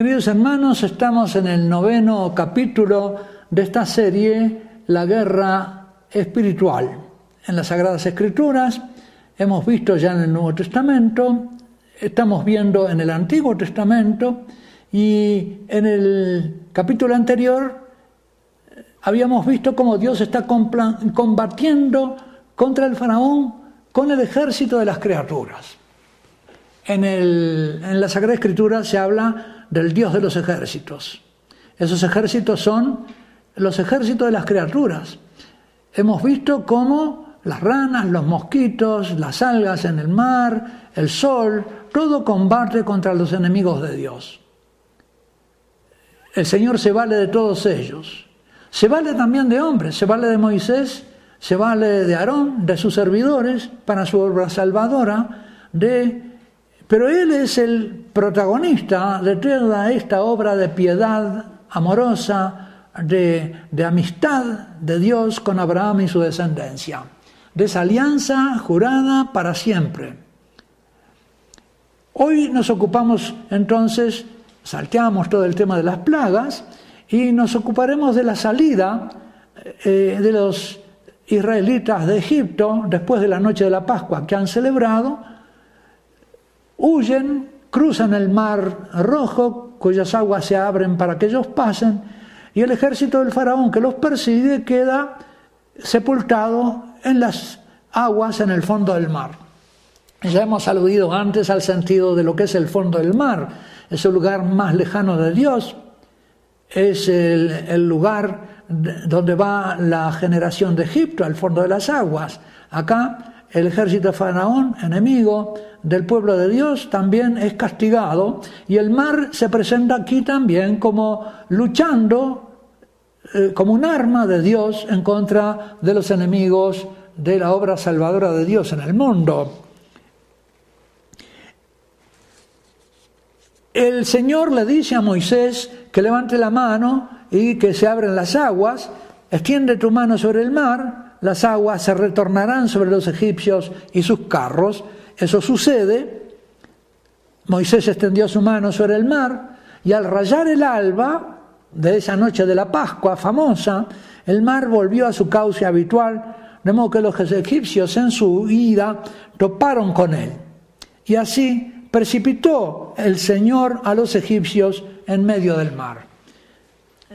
Queridos hermanos, estamos en el noveno capítulo de esta serie, La guerra espiritual. En las Sagradas Escrituras hemos visto ya en el Nuevo Testamento, estamos viendo en el Antiguo Testamento y en el capítulo anterior habíamos visto cómo Dios está combatiendo contra el faraón con el ejército de las criaturas. En, en la Sagrada Escritura se habla del Dios de los ejércitos. Esos ejércitos son los ejércitos de las criaturas. Hemos visto cómo las ranas, los mosquitos, las algas en el mar, el sol, todo combate contra los enemigos de Dios. El Señor se vale de todos ellos. Se vale también de hombres, se vale de Moisés, se vale de Aarón, de sus servidores, para su obra salvadora, de pero él es el protagonista de toda esta obra de piedad amorosa, de, amistad de Dios con Abraham y su descendencia, de esa alianza jurada para siempre. Hoy nos ocupamos entonces, salteamos todo el tema de las plagas y nos ocuparemos de la salida eh, de los israelitas de Egipto después de la noche de la Pascua que han celebrado huyen, cruzan el mar rojo, cuyas aguas se abren para que ellos pasen, y el ejército del faraón que los persigue queda sepultado en las aguas en el fondo del mar. Ya hemos aludido antes al sentido de lo que es el fondo del mar, es el lugar más lejano de Dios, es el, el lugar donde va la generación de Egipto, al fondo de las aguas. Acá el ejército de Faraón, enemigo del pueblo de Dios, también es castigado y el mar se presenta aquí también como luchando eh, como un arma de Dios en contra de los enemigos de la obra salvadora de Dios en el mundo. El Señor le dice a Moisés que levante la mano y que se abren las aguas, extiende tu mano sobre el mar, las aguas se retornarán sobre los egipcios y sus carros. Eso sucede. Moisés extendió su mano sobre el mar y al rayar el alba de esa noche de la Pascua famosa, el mar volvió a su cauce habitual, de modo que los egipcios en su ida toparon con él. Y así precipitó el Señor a los egipcios en medio del mar.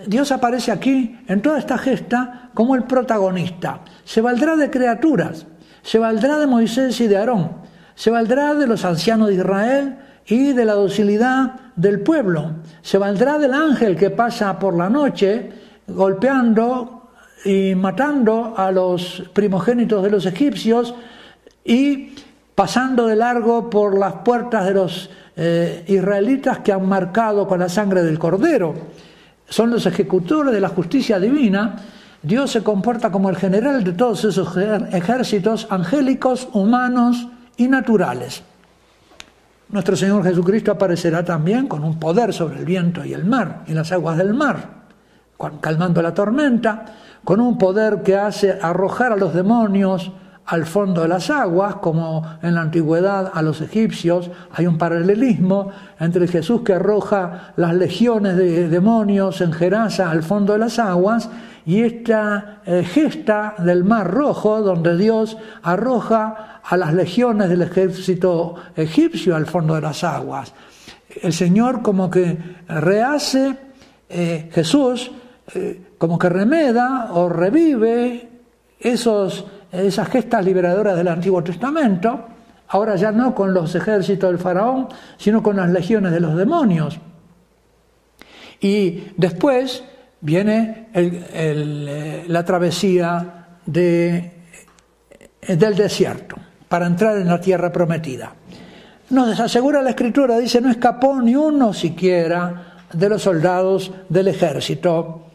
Dios aparece aquí en toda esta gesta como el protagonista. Se valdrá de criaturas, se valdrá de Moisés y de Aarón, se valdrá de los ancianos de Israel y de la docilidad del pueblo, se valdrá del ángel que pasa por la noche golpeando y matando a los primogénitos de los egipcios y pasando de largo por las puertas de los eh, israelitas que han marcado con la sangre del cordero son los ejecutores de la justicia divina, Dios se comporta como el general de todos esos ejércitos angélicos, humanos y naturales. Nuestro Señor Jesucristo aparecerá también con un poder sobre el viento y el mar y las aguas del mar, calmando la tormenta, con un poder que hace arrojar a los demonios al fondo de las aguas, como en la antigüedad a los egipcios, hay un paralelismo entre Jesús que arroja las legiones de demonios en Gerasa al fondo de las aguas y esta eh, gesta del Mar Rojo, donde Dios arroja a las legiones del ejército egipcio al fondo de las aguas. El Señor como que rehace, eh, Jesús eh, como que remeda o revive esos esas gestas liberadoras del Antiguo Testamento, ahora ya no con los ejércitos del faraón, sino con las legiones de los demonios. Y después viene eh, la travesía del desierto para entrar en la tierra prometida. Nos asegura la escritura, dice, no escapó ni uno siquiera de los soldados del ejército.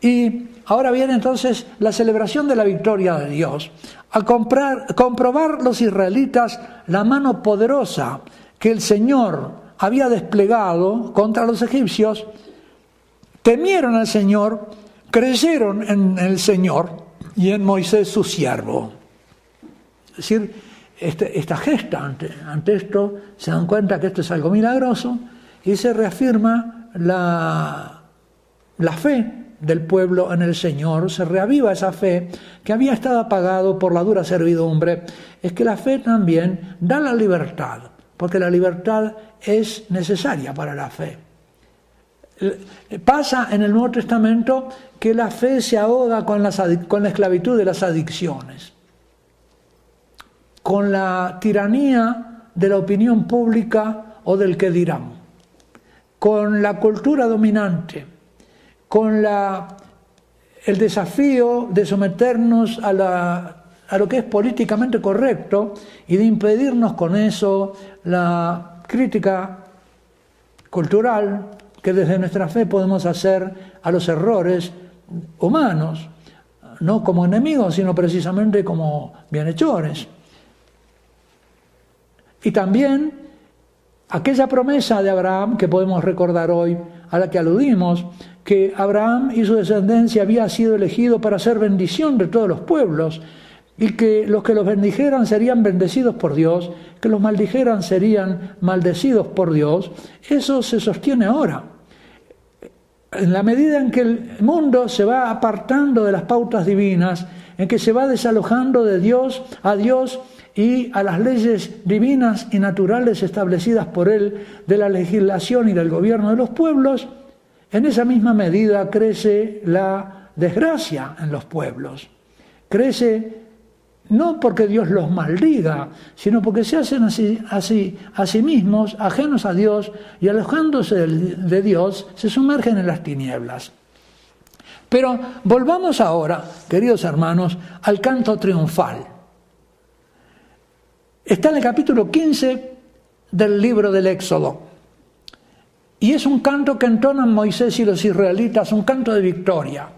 Y Ahora viene entonces la celebración de la victoria de Dios. Al comprobar los israelitas la mano poderosa que el Señor había desplegado contra los egipcios, temieron al Señor, creyeron en el Señor y en Moisés su siervo. Es decir, este, esta gesta ante, ante esto, se dan cuenta que esto es algo milagroso y se reafirma la, la fe del pueblo en el Señor, se reaviva esa fe que había estado apagado por la dura servidumbre, es que la fe también da la libertad, porque la libertad es necesaria para la fe. Pasa en el Nuevo Testamento que la fe se ahoga con, con la esclavitud de las adicciones, con la tiranía de la opinión pública o del que dirán, con la cultura dominante con el desafío de someternos a, a lo que es políticamente correcto y de impedirnos con eso la crítica cultural que desde nuestra fe podemos hacer a los errores humanos, no como enemigos, sino precisamente como bienhechores. Y también aquella promesa de Abraham que podemos recordar hoy, a la que aludimos, que Abraham y su descendencia había sido elegido para ser bendición de todos los pueblos y que los que los bendijeran serían bendecidos por Dios, que los maldijeran serían maldecidos por Dios, eso se sostiene ahora. En la medida en que el mundo se va apartando de las pautas divinas, en que se va desalojando de Dios a Dios y a las leyes divinas y naturales establecidas por Él, de la legislación y del gobierno de los pueblos, en esa misma medida crece la desgracia en los pueblos. Crece no porque Dios los maldiga, sino porque se hacen así, así a sí mismos, ajenos a Dios, y alejándose de Dios, se sumergen en las tinieblas. Pero volvamos ahora, queridos hermanos, al canto triunfal. Está en el capítulo 15 del libro del Éxodo. Y es un canto que entonan Moisés y los israelitas, un canto de victoria.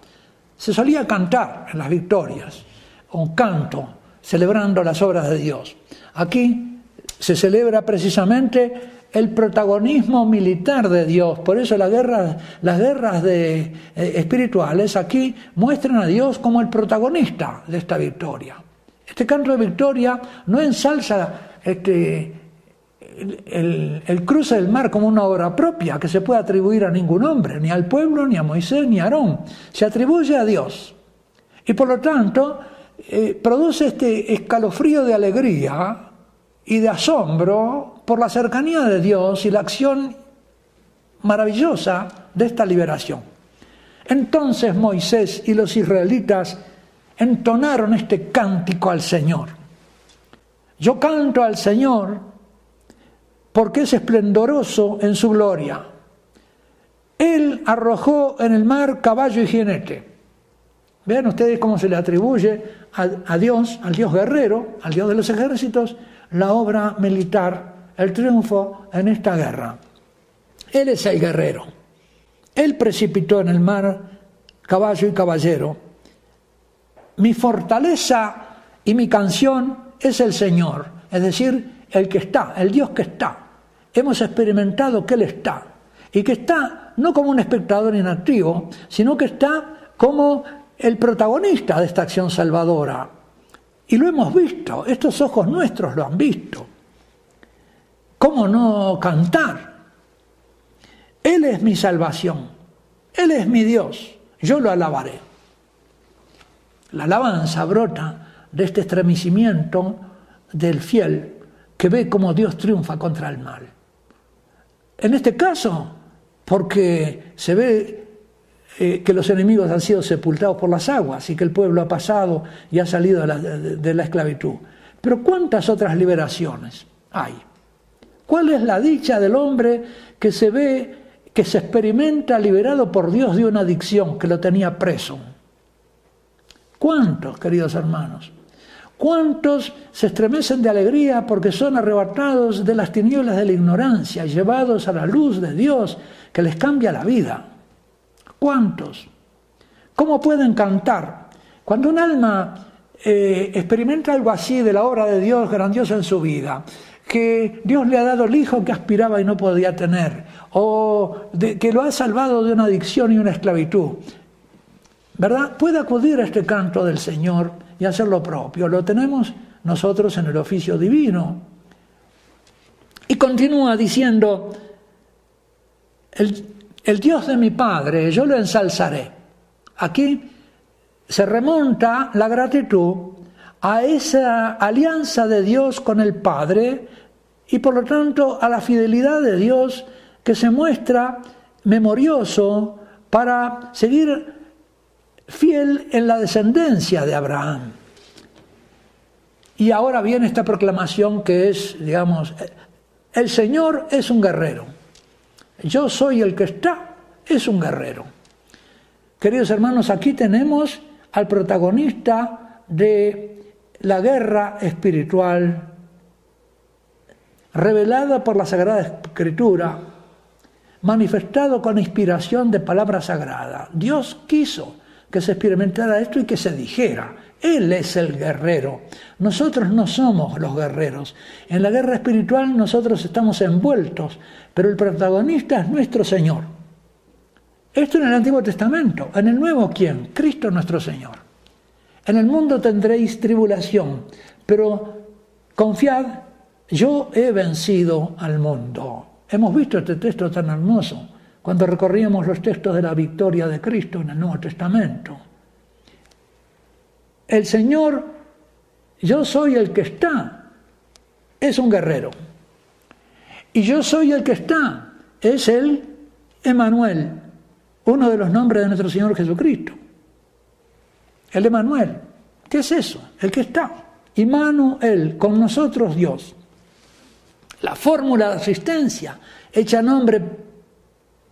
Se solía cantar en las victorias, un canto celebrando las obras de Dios. Aquí se celebra precisamente el protagonismo militar de Dios. Por eso las guerras, las guerras eh, espirituales aquí muestran a Dios como el protagonista de esta victoria. Este canto de victoria no ensalza este, el, cruce del mar como una obra propia que se puede atribuir a ningún hombre, ni al pueblo, ni a Moisés, ni a Aarón. Se atribuye a Dios. Y por lo tanto, eh, produce este escalofrío de alegría y de asombro por la cercanía de Dios y la acción maravillosa de esta liberación. Entonces Moisés y los israelitas entonaron este cántico al Señor. Yo canto al Señor porque es esplendoroso en su gloria. Él arrojó en el mar caballo y jinete. Vean ustedes cómo se le atribuye a, Dios, al Dios guerrero, al Dios de los ejércitos, la obra militar, el triunfo en esta guerra. Él es el guerrero. Él precipitó en el mar caballo y caballero. Mi fortaleza y mi canción es el Señor, es decir, el que está, el Dios que está hemos experimentado que Él está. Y que está no como un espectador inactivo, sino que está como el protagonista de esta acción salvadora. Y lo hemos visto, estos ojos nuestros lo han visto. ¿Cómo no cantar? Él es mi salvación, Él es mi Dios, yo lo alabaré. La alabanza brota de este estremecimiento del fiel que ve cómo Dios triunfa contra el mal. En este caso, porque se ve eh, que los enemigos han sido sepultados por las aguas y que el pueblo ha pasado y ha salido de la, de la esclavitud. Pero ¿cuántas otras liberaciones hay? ¿Cuál es la dicha del hombre que se ve, que se experimenta liberado por Dios de una adicción que lo tenía preso? ¿Cuántos, queridos hermanos? ¿Cuántos se estremecen de alegría porque son arrebatados de las tinieblas de la ignorancia, llevados a la luz de Dios que les cambia la vida? ¿Cuántos? ¿Cómo pueden cantar? Cuando un alma eh, experimenta algo así de la obra de Dios grandiosa en su vida, que Dios le ha dado el hijo que aspiraba y no podía tener, o que lo ha salvado de una adicción y una esclavitud, ¿verdad? Puede acudir a este canto del Señor y hacer lo propio. Lo tenemos nosotros en el oficio divino. Y continúa diciendo, el, el Dios de mi Padre, yo lo ensalzaré. Aquí se remonta la gratitud a esa alianza de Dios con el Padre y por lo tanto a la fidelidad de Dios que se muestra memorioso para seguir fiel en la descendencia de Abraham. Y ahora viene esta proclamación que es, digamos, el Señor es un guerrero. Yo soy el que está, es un guerrero. Queridos hermanos, aquí tenemos al protagonista de la guerra espiritual revelada por la Sagrada Escritura, manifestado con inspiración de palabra sagrada. Dios quiso que se experimentara esto y que se dijera, Él es el guerrero, nosotros no somos los guerreros. En la guerra espiritual nosotros estamos envueltos, pero el protagonista es nuestro Señor. Esto en el Antiguo Testamento, en el Nuevo ¿quién? Cristo nuestro Señor. En el mundo tendréis tribulación, pero confiad, yo he vencido al mundo. Hemos visto este texto tan hermoso cuando recorríamos los textos de la victoria de Cristo en el Nuevo Testamento. El Señor, yo soy el que está, es un guerrero. Y yo soy el que está, es el Emanuel, uno de los nombres de nuestro Señor Jesucristo. El Emanuel. ¿Qué es eso? El que está. Immanuel, con nosotros Dios. La fórmula de asistencia, hecha nombre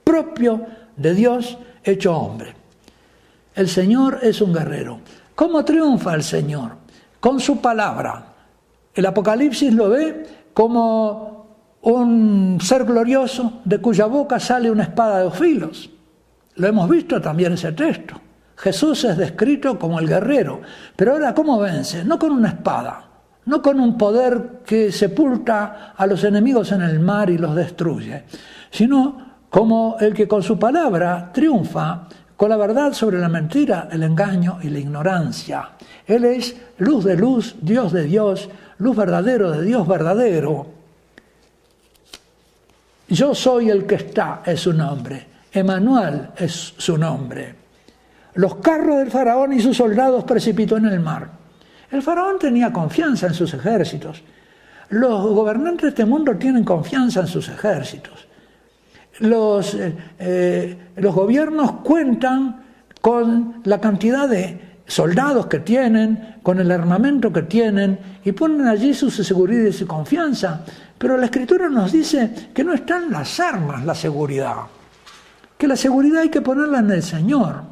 propio de Dios, hecho hombre. El Señor es un guerrero. ¿Cómo triunfa el Señor? Con su palabra. El Apocalipsis lo ve como un ser glorioso de cuya boca sale una espada de dos filos. Lo hemos visto también ese texto. Jesús es descrito como el guerrero, pero ahora ¿cómo vence? No con una espada, no con un poder que sepulta a los enemigos en el mar y los destruye, sino como el que con su palabra triunfa con la verdad sobre la mentira, el engaño y la ignorancia. Él es luz de luz, Dios de Dios, luz verdadero de Dios verdadero. Yo soy el que está, es su nombre. Emanuel es su nombre. Los carros del faraón y sus soldados precipitó en el mar. El faraón tenía confianza en sus ejércitos. Los gobernantes de este mundo tienen confianza en sus ejércitos. Los, eh, eh, los gobiernos cuentan con la cantidad de soldados que tienen, con el armamento que tienen, y ponen allí su seguridad y su confianza. Pero la escritura nos dice que no están las armas la seguridad, que la seguridad hay que ponerla en el Señor.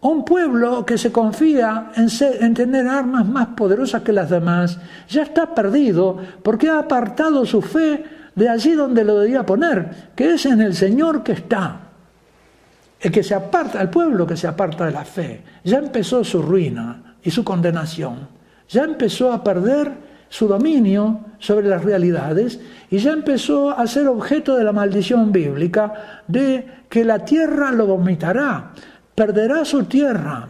Un pueblo que se confía en, tener armas más poderosas que las demás ya está perdido porque ha apartado su fe de allí donde lo debía poner, que es en el Señor que está. El que se aparta, el pueblo que se aparta de la fe, ya empezó su ruina y su condenación, ya empezó a perder su dominio sobre las realidades y ya empezó a ser objeto de la maldición bíblica de que la tierra lo vomitará, perderá su tierra,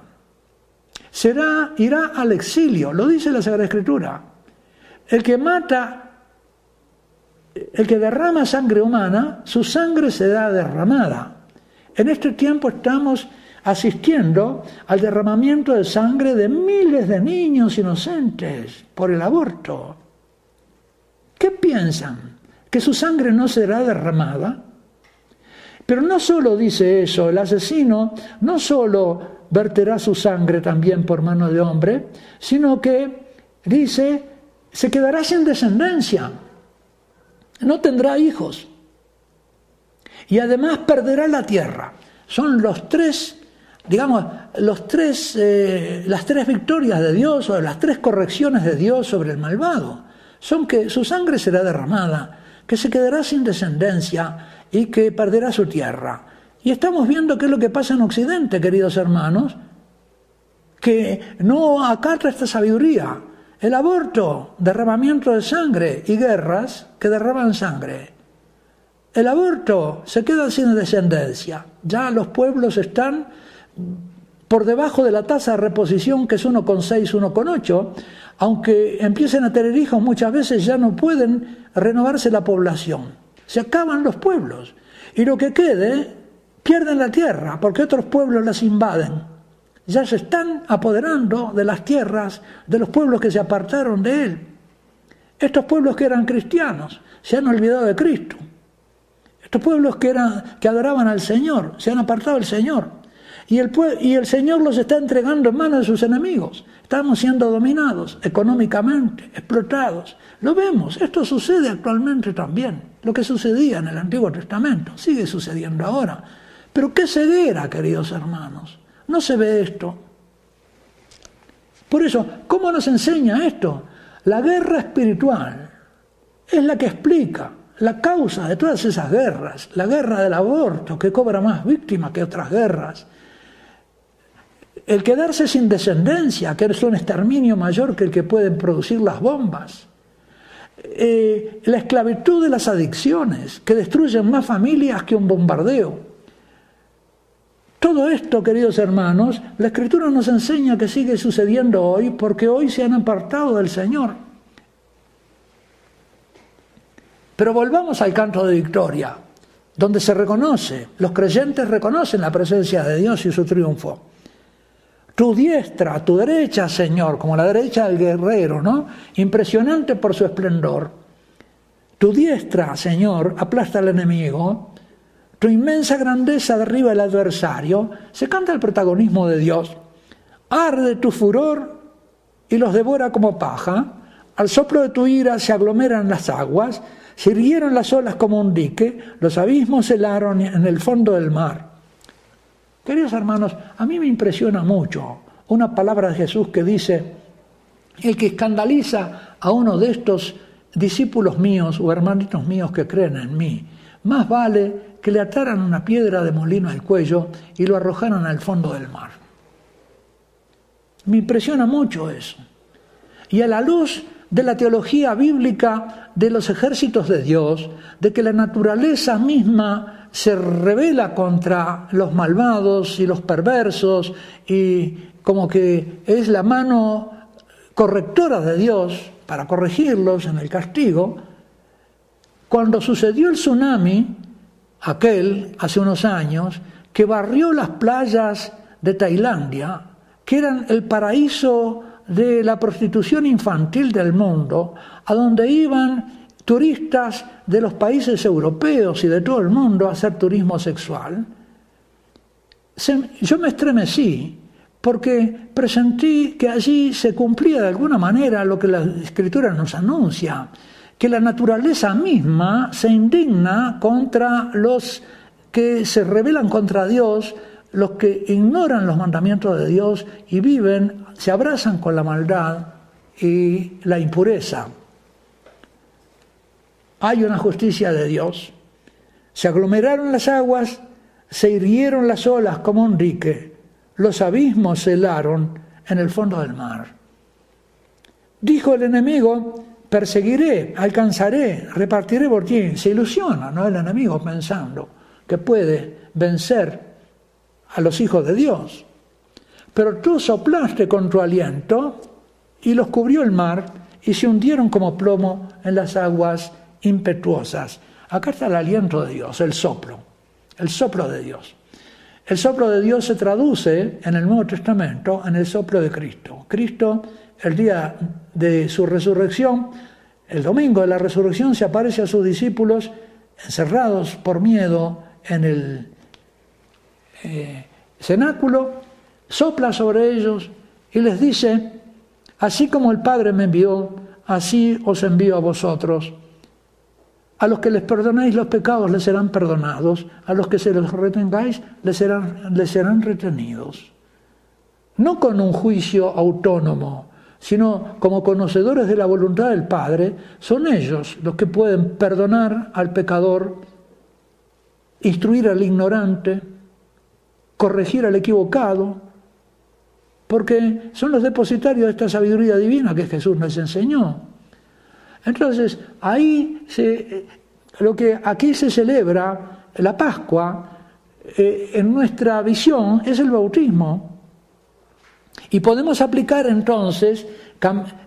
será, irá al exilio, lo dice la Sagrada Escritura. El que mata, el que derrama sangre humana, su sangre será derramada. En este tiempo estamos asistiendo al derramamiento de sangre de miles de niños inocentes por el aborto. ¿Qué piensan? ¿Que su sangre no será derramada? Pero no solo dice eso, el asesino no solo verterá su sangre también por mano de hombre, sino que dice, se quedará sin descendencia, no tendrá hijos y además perderá la tierra. Son los tres, digamos, los tres, eh, las tres victorias de Dios o las tres correcciones de Dios sobre el malvado. Son que su sangre será derramada, que se quedará sin descendencia y que perderá su tierra. Y estamos viendo qué es lo que pasa en Occidente, queridos hermanos, que no acata esta sabiduría. El aborto, derramamiento de sangre y guerras que derraman sangre. El aborto se queda sin descendencia. Ya los pueblos están por debajo de la tasa de reposición que es 1,6, 1,8, aunque empiecen a tener hijos muchas veces ya no pueden renovarse la población se acaban los pueblos. Y lo que quede pierden la tierra porque otros pueblos las invaden. Ya se están apoderando de las tierras de los pueblos que se apartaron de él. Estos pueblos que eran cristianos se han olvidado de Cristo. Estos pueblos que, eran, que adoraban al Señor se han apartado del Señor. Y el, y el Señor los está entregando en manos de sus enemigos. Estamos siendo dominados económicamente, explotados. Lo vemos, esto sucede actualmente también. Lo que sucedía en el Antiguo Testamento sigue sucediendo ahora. Pero qué ceguera, queridos hermanos. No se ve esto. Por eso, ¿cómo nos enseña esto? La guerra espiritual es la que explica la causa de todas esas guerras. La guerra del aborto, que cobra más víctimas que otras guerras el quedarse sin descendencia, que es un exterminio mayor que el que pueden producir las bombas. Eh, la esclavitud de las adicciones, que destruyen más familias que un bombardeo. Todo esto, queridos hermanos, la Escritura nos enseña que sigue sucediendo hoy porque hoy se han apartado del Señor. Pero volvamos al canto de victoria, donde se reconoce, los creyentes reconocen la presencia de Dios y su triunfo. Tu diestra, tu derecha, Señor, como la derecha del guerrero, ¿no? Impresionante por su esplendor. Tu diestra, Señor, aplasta al enemigo. Tu inmensa grandeza derriba al adversario. Se canta el protagonismo de Dios. Arde tu furor y los devora como paja. Al soplo de tu ira se aglomeran las aguas. Se las olas como un dique. Los abismos helaron en el fondo del mar. Queridos hermanos, a mí me impresiona mucho una palabra de Jesús que dice, el que escandaliza a uno de estos discípulos míos o hermanitos míos que creen en mí, más vale que le ataran una piedra de molino al cuello y lo arrojaran al fondo del mar. Me impresiona mucho eso. Y a la luz de la teología bíblica de los ejércitos de Dios, de que la naturaleza misma se revela contra los malvados y los perversos y como que es la mano correctora de Dios para corregirlos en el castigo, cuando sucedió el tsunami, aquel hace unos años, que barrió las playas de Tailandia, que eran el paraíso de la prostitución infantil del mundo, a donde iban turistas de los países europeos y de todo el mundo a hacer turismo sexual, yo me estremecí porque presentí que allí se cumplía de alguna manera lo que la escritura nos anuncia, que la naturaleza misma se indigna contra los que se rebelan contra Dios, los que ignoran los mandamientos de Dios y viven, se abrazan con la maldad y la impureza hay una justicia de Dios. Se aglomeraron las aguas, se hirieron las olas como un dique, los abismos se helaron en el fondo del mar. Dijo el enemigo, perseguiré, alcanzaré, repartiré por ti. Se ilusiona, ¿no? El enemigo pensando que puede vencer a los hijos de Dios. Pero tú soplaste con tu aliento y los cubrió el mar y se hundieron como plomo en las aguas impetuosas. Acá está el aliento de Dios, el soplo, el soplo de Dios. El soplo de Dios se traduce en el Nuevo Testamento en el soplo de Cristo. Cristo, el día de su resurrección, el domingo de la resurrección, se aparece a sus discípulos encerrados por miedo en el eh, cenáculo, sopla sobre ellos y les dice, así como el Padre me envió, así os envío a vosotros. A los que les perdonéis los pecados les serán perdonados, a los que se los retengáis les les serán retenidos. No con un juicio autónomo, sino como conocedores de la voluntad del Padre, son ellos los que pueden perdonar al pecador, instruir al ignorante, corregir al equivocado, porque son los depositarios de esta sabiduría divina que Jesús nos enseñó. Entonces, ahí se, lo que aquí se celebra, la Pascua, eh, en nuestra visión es el bautismo. Y podemos aplicar entonces,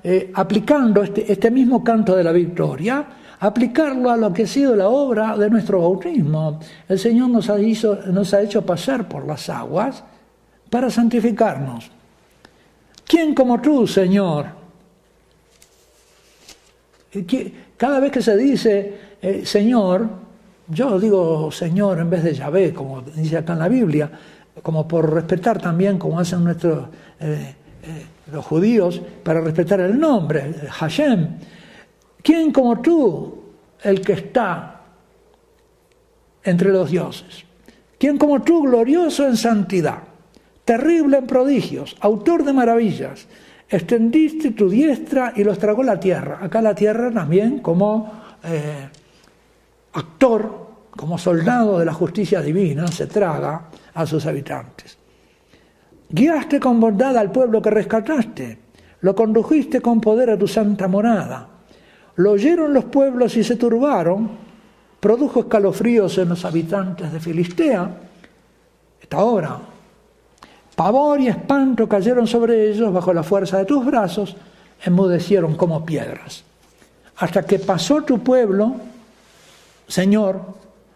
eh, aplicando este, este mismo canto de la victoria, aplicarlo a lo que ha sido la obra de nuestro bautismo. El Señor nos ha, nos ha hecho pasar por las aguas para santificarnos. ¿Quién como tú, Señor? Cada vez que se dice eh, Señor, yo digo Señor en vez de Yahvé, como dice acá en la Biblia, como por respetar también, como hacen nuestros eh, eh, los judíos, para respetar el nombre, Hashem. ¿Quién como tú, el que está entre los dioses? ¿Quién como tú, glorioso en santidad, terrible en prodigios, autor de maravillas? Extendiste tu diestra y los tragó la tierra. Acá la tierra también como eh, actor, como soldado de la justicia divina, se traga a sus habitantes. Guiaste con bondad al pueblo que rescataste, lo condujiste con poder a tu santa morada. Lo oyeron los pueblos y se turbaron, produjo escalofríos en los habitantes de Filistea. Esta hora, pavor y espanto cayeron sobre ellos bajo la fuerza de tus brazos, enmudecieron como piedras. Hasta que pasó tu pueblo, Señor,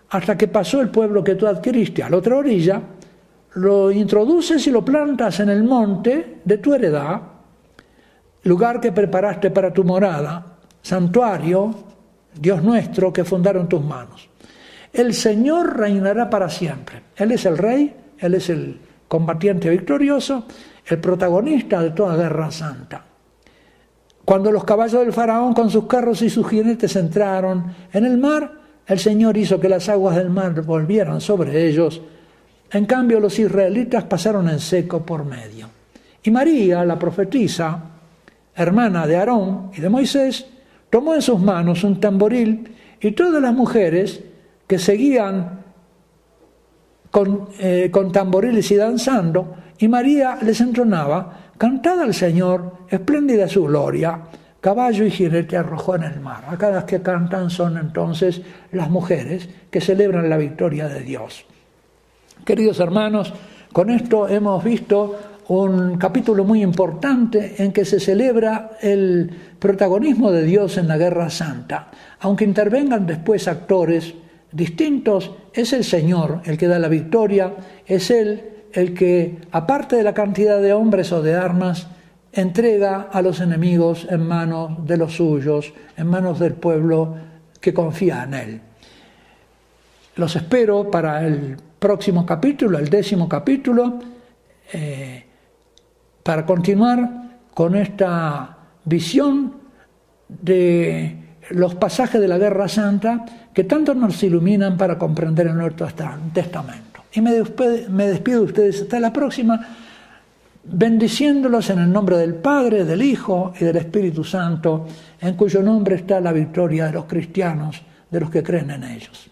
hasta que pasó el pueblo que tú adquiriste a la otra orilla, lo introduces y lo plantas en el monte de tu heredad, lugar que preparaste para tu morada, santuario, Dios nuestro, que fundaron tus manos. El Señor reinará para siempre. Él es el rey, Él es el combatiente victorioso, el protagonista de toda guerra santa. Cuando los caballos del faraón con sus carros y sus jinetes entraron en el mar, el Señor hizo que las aguas del mar volvieran sobre ellos en cambio, los israelitas pasaron en seco por medio. Y María, la profetisa, hermana de Aarón y de Moisés, tomó en sus manos un tamboril y todas las mujeres que seguían con, eh, con tamboriles y danzando, y María les entronaba, cantad al Señor, espléndida su gloria, caballo y jinete arrojó en el mar. Acá las que cantan son entonces las mujeres que celebran la victoria de Dios. Queridos hermanos, con esto hemos visto un capítulo muy importante en que se celebra el protagonismo de Dios en la guerra santa. Aunque intervengan después actores distintos, es el Señor el que da la victoria, es Él el que, aparte de la cantidad de hombres o de armas, entrega a los enemigos en manos de los suyos, en manos del pueblo que confía en Él. Los espero para el próximo capítulo, el décimo capítulo, eh, para continuar con esta visión de los pasajes de la Guerra Santa que tanto nos iluminan para comprender el Nuevo Testamento. Y me despido de ustedes hasta la próxima, bendiciéndolos en el nombre del Padre, del Hijo y del Espíritu Santo, en cuyo nombre está la victoria de los cristianos, de los que creen en ellos.